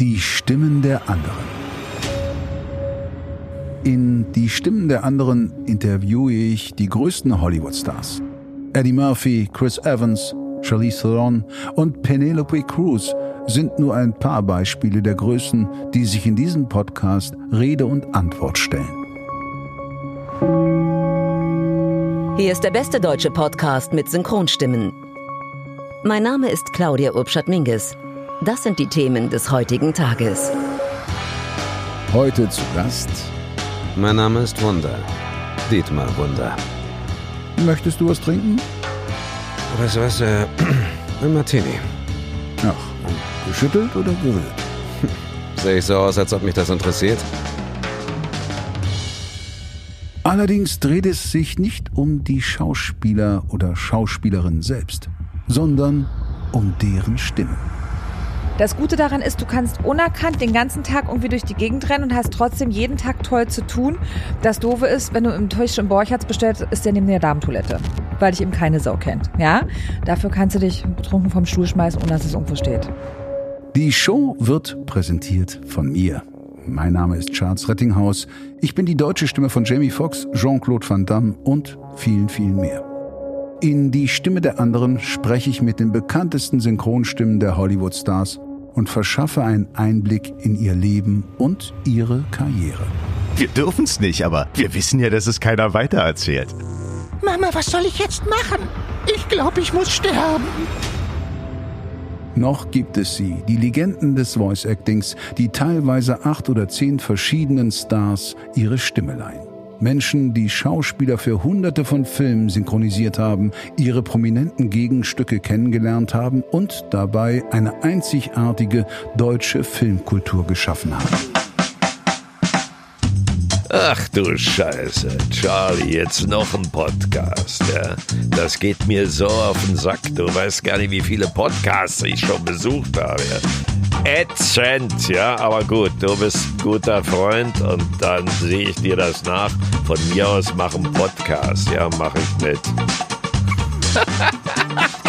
Die Stimmen der anderen. In Die Stimmen der anderen interviewe ich die größten Hollywood-Stars. Eddie Murphy, Chris Evans, Charlize Theron und Penelope Cruz sind nur ein paar Beispiele der Größen, die sich in diesem Podcast Rede und Antwort stellen. Hier ist der beste deutsche Podcast mit Synchronstimmen. Mein Name ist Claudia Urbschat-Minges. Das sind die Themen des heutigen Tages. Heute zu Gast. Mein Name ist Wunder. Dietmar Wunder. Möchtest du was trinken? Weißt du was? Äh, ein Martini. Ach, geschüttelt oder gerührt? Sehe ich so aus, als ob mich das interessiert? Allerdings dreht es sich nicht um die Schauspieler oder Schauspielerin selbst, sondern um deren Stimmen. Das Gute daran ist, du kannst unerkannt den ganzen Tag irgendwie durch die Gegend rennen und hast trotzdem jeden Tag toll zu tun. Das Doofe ist, wenn du im Tisch im Borchards bestellst, ist der neben der Damentoilette, weil dich eben keine Sau kennt. Ja? Dafür kannst du dich betrunken vom Stuhl schmeißen, ohne dass es irgendwo steht. Die Show wird präsentiert von mir. Mein Name ist Charles Rettinghaus. Ich bin die deutsche Stimme von Jamie Foxx, Jean-Claude Van Damme und vielen, vielen mehr. In die Stimme der anderen spreche ich mit den bekanntesten Synchronstimmen der Hollywood-Stars und verschaffe einen Einblick in ihr Leben und ihre Karriere. Wir dürfen's nicht, aber wir wissen ja, dass es keiner weitererzählt. Mama, was soll ich jetzt machen? Ich glaube, ich muss sterben. Noch gibt es sie, die Legenden des Voice Actings, die teilweise acht oder zehn verschiedenen Stars ihre Stimme leihen. Menschen, die Schauspieler für hunderte von Filmen synchronisiert haben, ihre prominenten Gegenstücke kennengelernt haben und dabei eine einzigartige deutsche Filmkultur geschaffen haben. Ach du Scheiße, Charlie, jetzt noch ein Podcast, ja? Das geht mir so auf den Sack. Du weißt gar nicht, wie viele Podcasts ich schon besucht habe. Ja? Ätzend, ja, aber gut, du bist ein guter Freund und dann sehe ich dir das nach. Von mir aus mach einen Podcast, ja, mach ich mit.